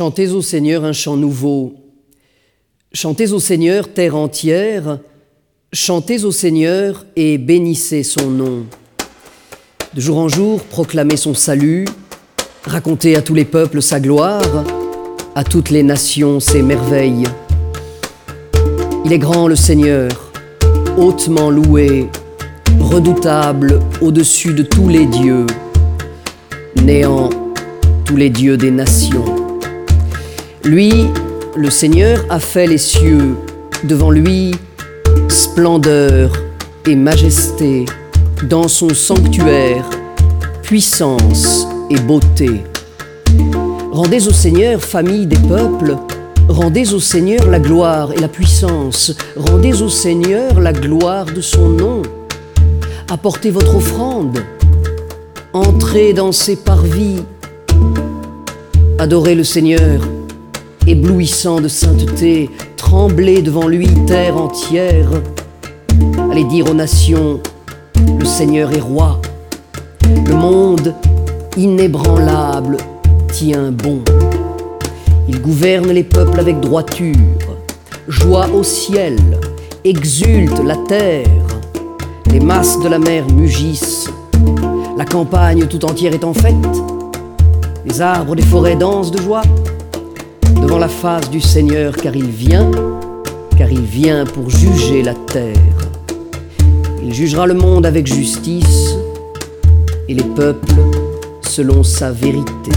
Chantez au Seigneur un chant nouveau. Chantez au Seigneur terre entière. Chantez au Seigneur et bénissez son nom. De jour en jour, proclamez son salut. Racontez à tous les peuples sa gloire, à toutes les nations ses merveilles. Il est grand le Seigneur, hautement loué, redoutable au-dessus de tous les dieux, néant tous les dieux des nations. Lui, le Seigneur, a fait les cieux, devant lui, splendeur et majesté, dans son sanctuaire, puissance et beauté. Rendez au Seigneur, famille des peuples, rendez au Seigneur la gloire et la puissance, rendez au Seigneur la gloire de son nom. Apportez votre offrande, entrez dans ses parvis, adorez le Seigneur éblouissant de sainteté, tremblez devant lui, terre entière. Allez dire aux nations, le Seigneur est roi. Le monde inébranlable tient bon. Il gouverne les peuples avec droiture. Joie au ciel, exulte la terre. Les masses de la mer mugissent. La campagne tout entière est en fête. Les arbres des forêts dansent de joie devant la face du Seigneur, car il vient, car il vient pour juger la terre. Il jugera le monde avec justice et les peuples selon sa vérité.